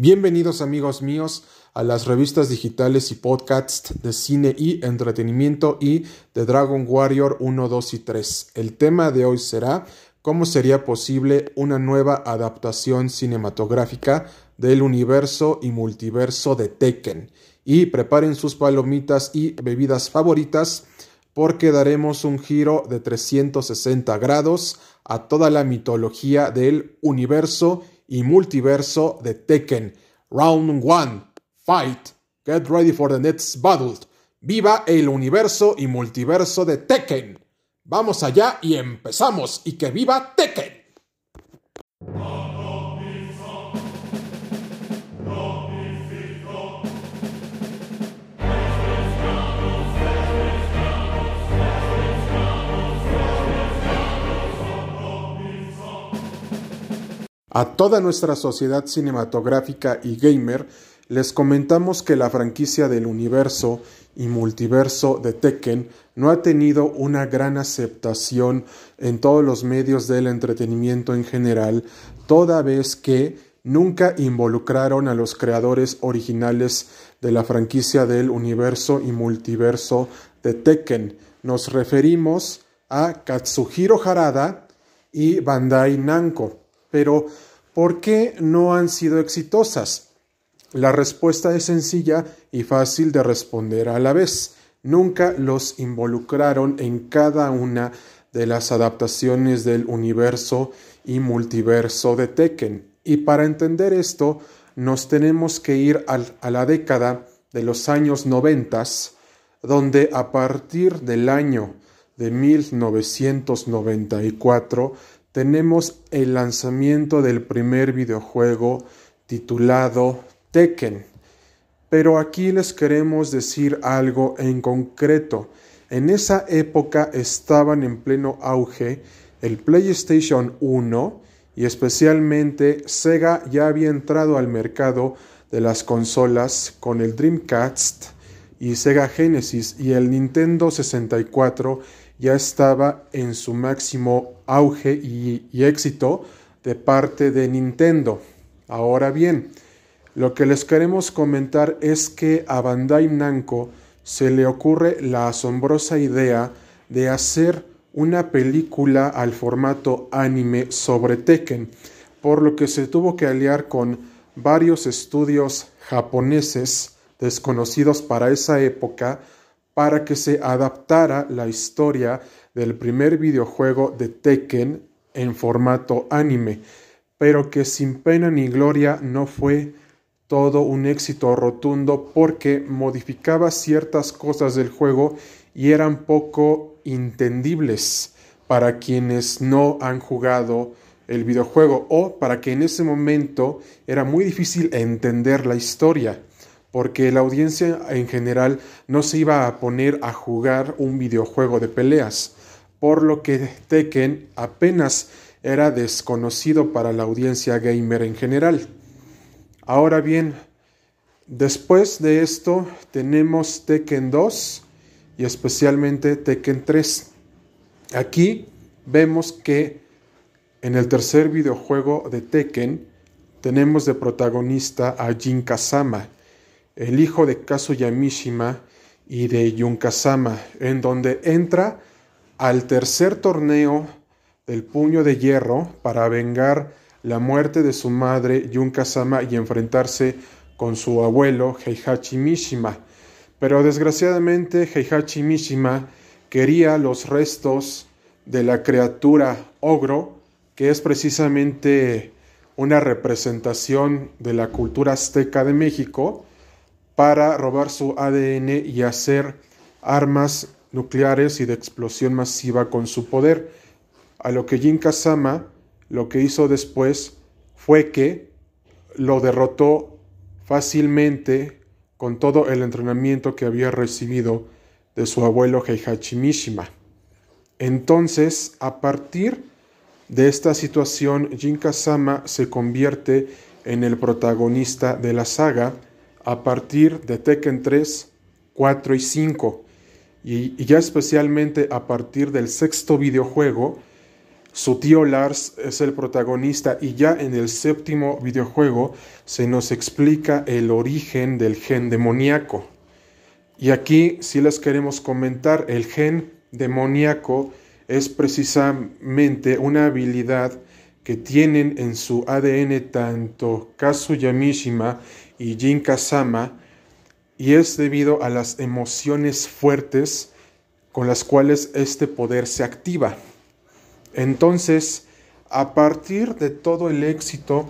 Bienvenidos amigos míos a las revistas digitales y podcasts de cine y entretenimiento y de Dragon Warrior 1, 2 y 3. El tema de hoy será cómo sería posible una nueva adaptación cinematográfica del universo y multiverso de Tekken. Y preparen sus palomitas y bebidas favoritas porque daremos un giro de 360 grados a toda la mitología del universo y multiverso de Tekken. Round 1. Fight. Get ready for the next battle. Viva el universo y multiverso de Tekken. Vamos allá y empezamos. Y que viva Tekken. A toda nuestra sociedad cinematográfica y gamer les comentamos que la franquicia del universo y multiverso de Tekken no ha tenido una gran aceptación en todos los medios del entretenimiento en general, toda vez que nunca involucraron a los creadores originales de la franquicia del universo y multiverso de Tekken. Nos referimos a Katsuhiro Harada y Bandai Namco. Pero ¿Por qué no han sido exitosas? La respuesta es sencilla y fácil de responder a la vez. Nunca los involucraron en cada una de las adaptaciones del universo y multiverso de Tekken. Y para entender esto, nos tenemos que ir a la década de los años noventas, donde a partir del año de 1994 tenemos el lanzamiento del primer videojuego titulado Tekken. Pero aquí les queremos decir algo en concreto. En esa época estaban en pleno auge el PlayStation 1 y especialmente Sega ya había entrado al mercado de las consolas con el Dreamcast y Sega Genesis y el Nintendo 64 ya estaba en su máximo auge y, éxito de parte de Nintendo. Ahora bien, lo que les queremos comentar es que a Bandai Namco se le ocurre la asombrosa idea de hacer una película al formato anime sobre Tekken, por lo que se tuvo que aliar con varios estudios japoneses desconocidos para esa época para que se adaptara la historia del primer videojuego de Tekken en formato anime, pero que sin pena ni gloria no fue todo un éxito rotundo porque modificaba ciertas cosas del juego y eran poco entendibles para quienes no han jugado el videojuego o para que en ese momento era muy difícil entender la historia porque la audiencia en general no se iba a poner a jugar un videojuego de peleas, por lo que Tekken apenas era desconocido para la audiencia gamer en general. Ahora bien, después de esto tenemos Tekken 2 y especialmente Tekken 3. Aquí vemos que en el tercer videojuego de Tekken tenemos de protagonista a Jin Kazama, el hijo de Kazuya Mishima y de Yunkasama, en donde entra al tercer torneo del puño de hierro para vengar la muerte de su madre Yunkasama y enfrentarse con su abuelo Heihachi Mishima. Pero desgraciadamente Heihachi Mishima quería los restos de la criatura ogro, que es precisamente una representación de la cultura azteca de México, para robar su ADN y hacer armas nucleares y de explosión masiva con su poder. A lo que Jin Kazama lo que hizo después fue que lo derrotó fácilmente con todo el entrenamiento que había recibido de su abuelo Heihachi Mishima. Entonces, a partir de esta situación, Jin Kazama se convierte en el protagonista de la saga a partir de Tekken 3, 4 y 5, y, ya especialmente a partir del sexto videojuego, Su tío Lars es el protagonista y ya en el séptimo videojuego se nos explica el origen del gen demoníaco. Y aquí sí les queremos comentar, el gen demoníaco es precisamente una habilidad que tienen en su ADN tanto Kazuya Mishima y Jin Kazama y es debido a las emociones fuertes con las cuales este poder se activa. Entonces, a partir de todo el éxito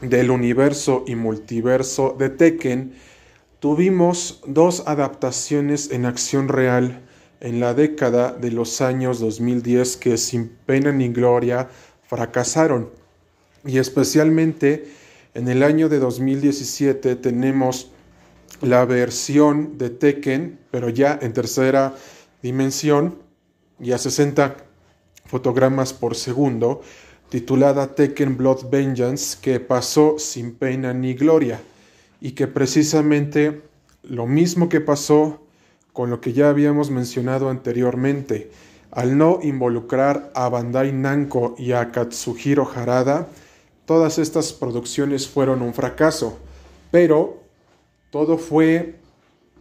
del universo y multiverso de Tekken, tuvimos dos adaptaciones en acción real en la década de los años 2010 que sin pena ni gloria fracasaron. Y especialmente en el año de 2017 tenemos la versión de Tekken, pero ya en tercera dimensión y a 60 fotogramas por segundo, titulada Tekken Blood Vengeance, que pasó sin pena ni gloria, y que precisamente lo mismo que pasó con lo que ya habíamos mencionado anteriormente, al no involucrar a Bandai Namco y a Katsuhiro Harada, todas estas producciones fueron un fracaso, pero todo fue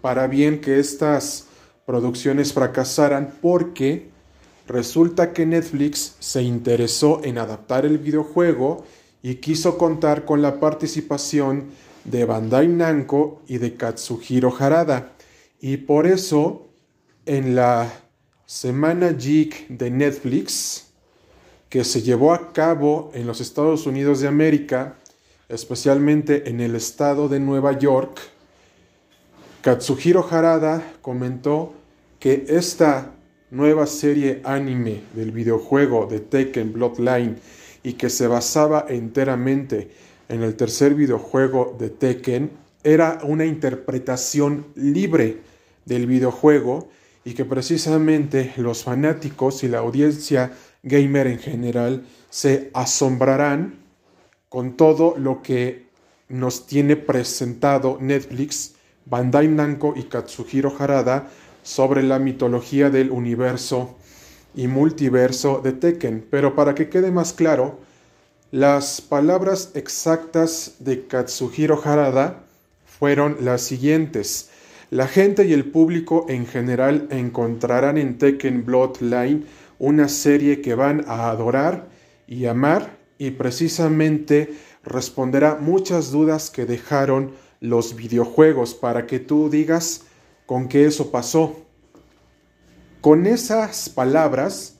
para bien que estas producciones fracasaran porque resulta que Netflix se interesó en adaptar el videojuego y quiso contar con la participación de Bandai Namco y de Katsuhiro Harada. Y por eso en la Semana Geek de Netflix, que se llevó a cabo en los Estados Unidos de América, especialmente en el estado de Nueva York, Katsuhiro Harada comentó que esta nueva serie anime del videojuego de Tekken Bloodline y que se basaba enteramente en el tercer videojuego de Tekken era una interpretación libre del videojuego y que precisamente los fanáticos y la audiencia gamer en general se asombrarán con todo lo que nos tiene presentado Netflix Bandai Namco y Katsuhiro Harada sobre la mitología del universo y multiverso de Tekken. Pero para que quede más claro, las palabras exactas de Katsuhiro Harada fueron las siguientes. La gente y el público en general encontrarán en Tekken Bloodline una serie que van a adorar y amar y precisamente responderá muchas dudas que dejaron los videojuegos para que tú digas con qué eso pasó. Con esas palabras,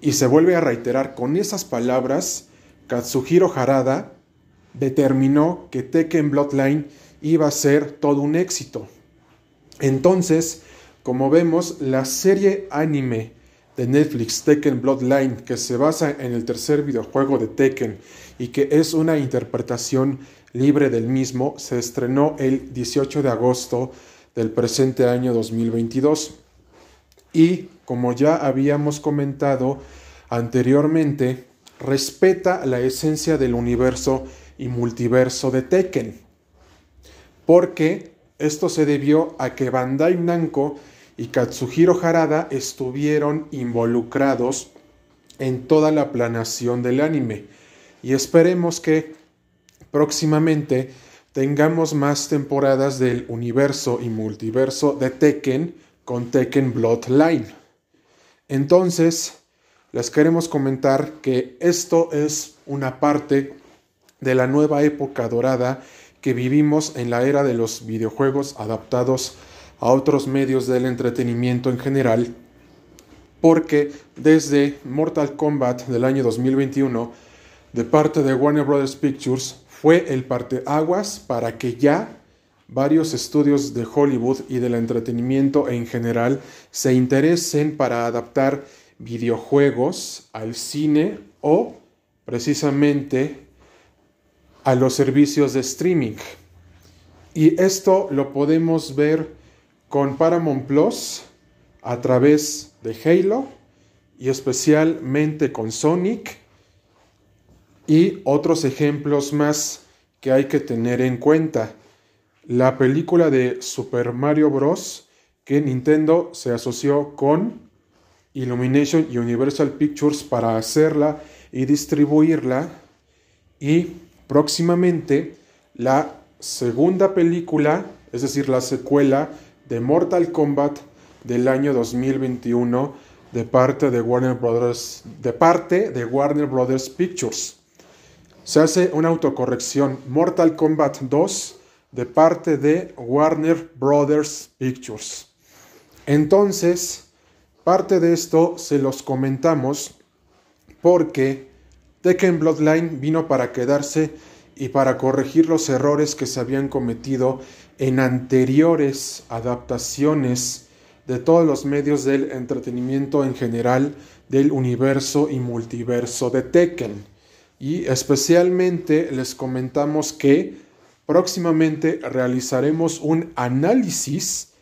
y se vuelve a reiterar, con esas palabras, Katsuhiro Harada determinó que Tekken Bloodline iba a ser todo un éxito. Entonces, como vemos, la serie anime de Netflix Tekken Bloodline, que se basa en el tercer videojuego de Tekken y que es una interpretación libre del mismo, se estrenó el 18 de agosto del presente año 2022. Y como ya habíamos comentado anteriormente, respeta la esencia del universo y multiverso de Tekken. Porque esto se debió a que Bandai Namco y Katsuhiro Harada estuvieron involucrados en toda la planeación del anime. Y esperemos que próximamente tengamos más temporadas del universo y multiverso de Tekken con Tekken Bloodline. Entonces, les queremos comentar que esto es una parte de la nueva época dorada que vivimos en la era de los videojuegos adaptados a otros medios del entretenimiento en general, porque desde Mortal Kombat del año 2021, de parte de Warner Bros. Pictures, fue el parteaguas para que ya varios estudios de Hollywood y del entretenimiento en general se interesen para adaptar videojuegos al cine o precisamente a los servicios de streaming. Y esto lo podemos ver con Paramount Plus a través de Halo y especialmente con Sonic y otros ejemplos más que hay que tener en cuenta. La película de Super Mario Bros. que Nintendo se asoció con Illumination y Universal Pictures para hacerla y distribuirla. Y próximamente la segunda película, es decir, la secuela de Mortal Kombat del año 2021 de parte de Warner Brothers, de parte de Warner Brothers Pictures. Se hace una autocorrección. Mortal Kombat 2 de parte de Warner Brothers Pictures. Entonces, parte de esto se los comentamos porque Tekken Bloodline vino para quedarse y para corregir los errores que se habían cometido en anteriores adaptaciones de todos los medios del entretenimiento en general del universo y multiverso de Tekken. Y especialmente les comentamos que próximamente realizaremos un análisis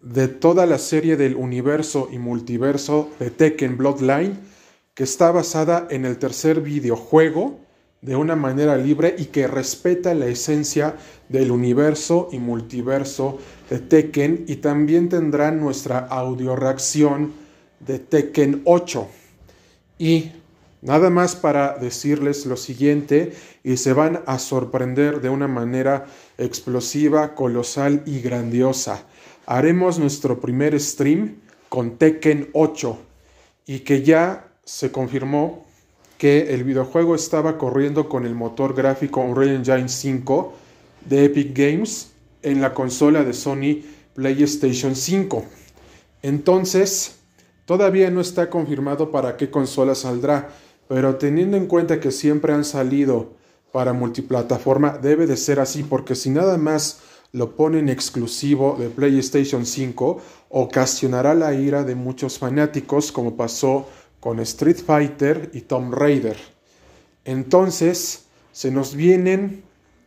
de toda la serie del universo y multiverso de Tekken Bloodline que está basada en el tercer videojuego de una manera libre y que respeta la esencia del universo y multiverso de Tekken y también tendrá nuestra audio reacción de Tekken 8. Y nada más para decirles lo siguiente y se van a sorprender de una manera explosiva, colosal y grandiosa. Haremos nuestro primer stream con Tekken 8 y que ya se confirmó que el videojuego estaba corriendo con el motor gráfico Unreal Engine 5 de Epic Games en la consola de Sony PlayStation 5. Entonces, todavía no está confirmado para qué consola saldrá, pero teniendo en cuenta que siempre han salido para multiplataforma, debe de ser así, porque si nada más lo ponen exclusivo de PlayStation 5, ocasionará la ira de muchos fanáticos, como pasó Street Fighter y Tomb Raider. Entonces, se nos vienen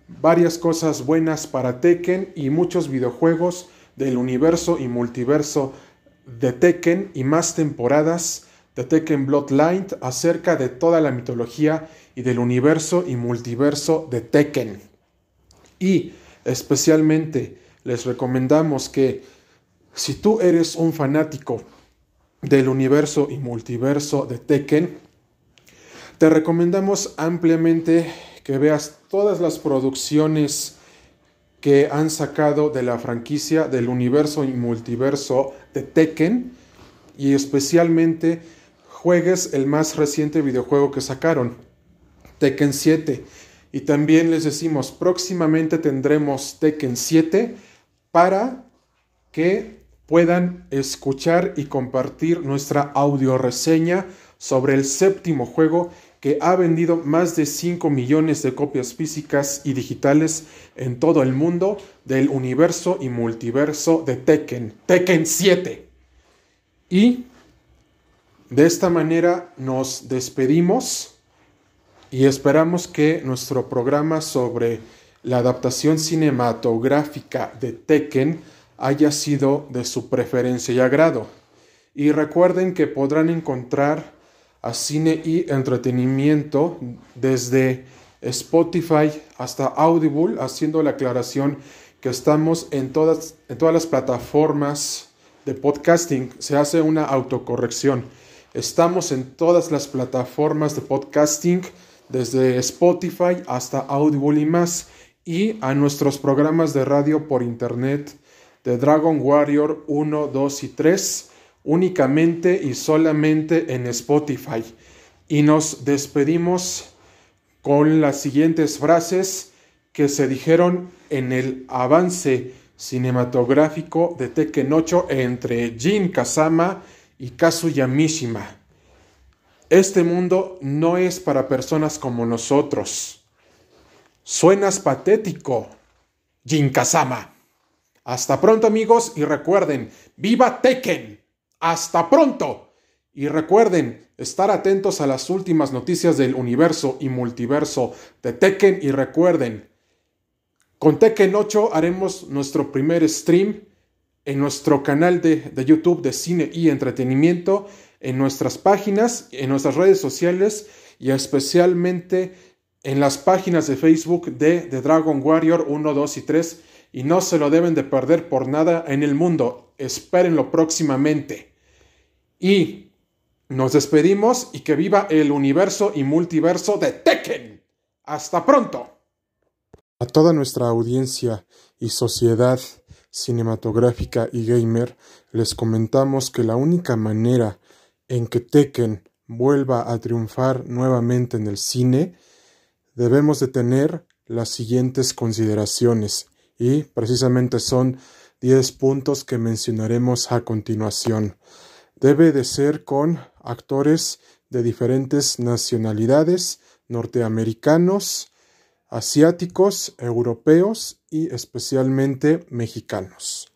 varias cosas buenas para Tekken y muchos videojuegos del universo y multiverso de Tekken y más temporadas de Tekken Bloodline acerca de toda la mitología y del universo y multiverso de Tekken. Y especialmente les recomendamos que si tú eres un fanático del universo y multiverso de Tekken, te recomendamos ampliamente que veas todas las producciones que han sacado de la franquicia del universo y multiverso de Tekken y especialmente juegues el más reciente videojuego que sacaron, Tekken 7. Y también les decimos, próximamente tendremos Tekken 7 para que puedan escuchar y compartir nuestra audio reseña sobre el séptimo juego que ha vendido más de 5 millones de copias físicas y digitales en todo el mundo del universo y multiverso de Tekken, Tekken 7. Y de esta manera nos despedimos y esperamos que nuestro programa sobre la adaptación cinematográfica de Tekken haya sido de su preferencia y agrado. Y recuerden que podrán encontrar a cine y entretenimiento desde Spotify hasta Audible, haciendo la aclaración que estamos en todas, en todas las plataformas de podcasting. Se hace una autocorrección. Estamos en todas las plataformas de podcasting, desde Spotify hasta Audible y más, y a nuestros programas de radio por internet de Dragon Warrior 1, 2 y 3 únicamente y solamente en Spotify. Y nos despedimos con las siguientes frases que se dijeron en el avance cinematográfico de Tekken 8 entre Jin Kazama y Kazuya Mishima. Este mundo no es para personas como nosotros. Suenas patético, Jin Kazama. Hasta pronto amigos y recuerden, viva Tekken. Hasta pronto. Y recuerden estar atentos a las últimas noticias del universo y multiverso de Tekken y recuerden, con Tekken 8 haremos nuestro primer stream en nuestro canal de, de, YouTube de cine y entretenimiento, en nuestras páginas, en nuestras redes sociales y especialmente en las páginas de Facebook de, de Dragon Warrior 1, 2 y 3 y no se lo deben de perder por nada en el mundo. Espérenlo próximamente. Y Nos despedimos y que viva el universo y multiverso de Tekken. Hasta pronto. A toda nuestra audiencia y sociedad cinematográfica y gamer, les comentamos que la única manera en que Tekken vuelva a triunfar nuevamente en el cine, debemos de tener las siguientes consideraciones y precisamente son 10 puntos que mencionaremos a continuación. Debe de ser con actores de diferentes nacionalidades, norteamericanos, asiáticos, europeos y especialmente mexicanos.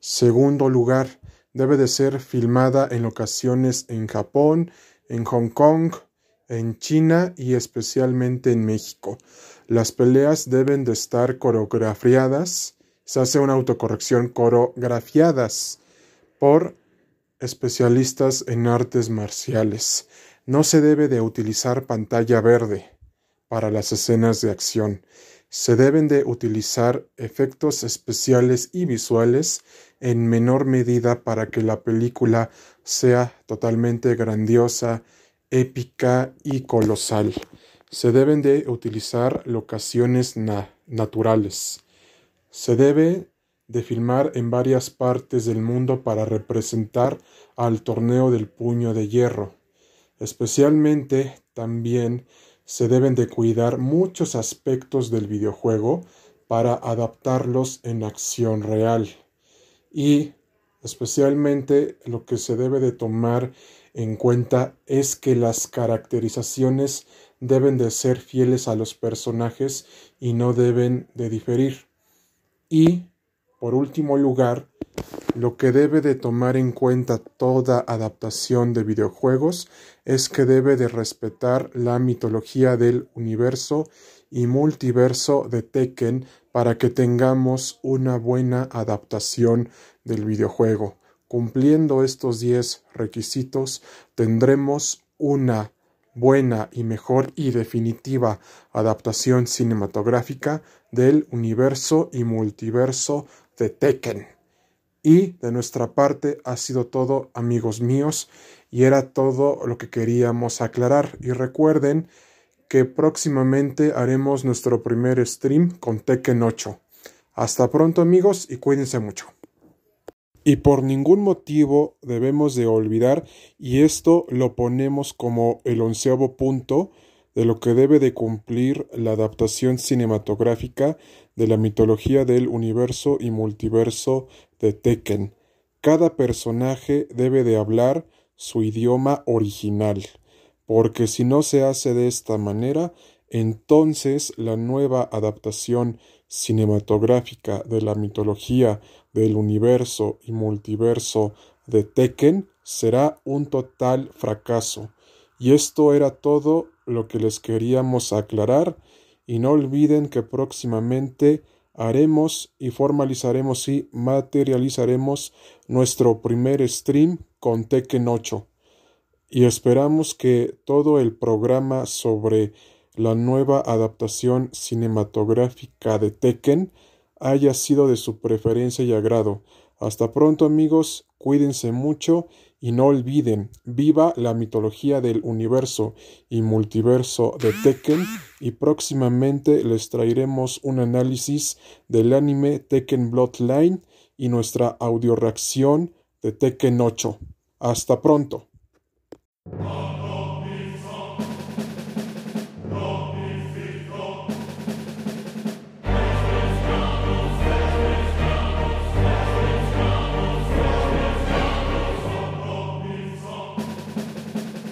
Segundo lugar, debe de ser filmada en ocasiones en Japón, en Hong Kong, en China y especialmente en México. Las peleas deben de estar coreografiadas, se hace una autocorrección, coreografiadas por especialistas en artes marciales. No se debe de utilizar pantalla verde para las escenas de acción. Se deben de utilizar efectos especiales y visuales en menor medida para que la película sea totalmente grandiosa, épica y colosal. Se deben de utilizar locaciones naturales. Se debe de filmar en varias partes del mundo para representar al torneo del puño de hierro. Especialmente también se deben de cuidar muchos aspectos del videojuego para adaptarlos en acción real. Y especialmente lo que se debe de tomar en cuenta es que las caracterizaciones deben de ser fieles a los personajes y no deben de diferir. Y, por último lugar, lo que debe de tomar en cuenta toda adaptación de videojuegos es que debe de respetar la mitología del universo y multiverso de Tekken para que tengamos una buena adaptación del videojuego. Cumpliendo estos 10 requisitos, tendremos una buena y mejor y definitiva adaptación cinematográfica del universo y multiverso de Tekken. Y de nuestra parte ha sido todo, amigos míos, y era todo lo que queríamos aclarar. Y recuerden que próximamente haremos nuestro primer stream con Tekken 8. Hasta pronto amigos y cuídense mucho. Y por ningún motivo debemos de olvidar, y esto lo ponemos como el onceavo punto de lo que debe de cumplir la adaptación cinematográfica de la mitología del universo y multiverso de Tekken. Cada personaje debe de hablar su idioma original porque si no se hace de esta manera, entonces la nueva adaptación cinematográfica de la mitología del universo y multiverso de Tekken será un total fracaso. Y esto era todo lo que les queríamos aclarar y no olviden que próximamente haremos y formalizaremos y materializaremos nuestro primer stream con Tekken 8 y esperamos que todo el programa sobre la nueva adaptación cinematográfica de Tekken haya sido de su preferencia y agrado. Hasta pronto amigos, cuídense mucho y no olviden, viva la mitología del universo y multiverso de Tekken y próximamente les traeremos un análisis del anime Tekken Bloodline y nuestra audioreacción de Tekken 8. Hasta pronto.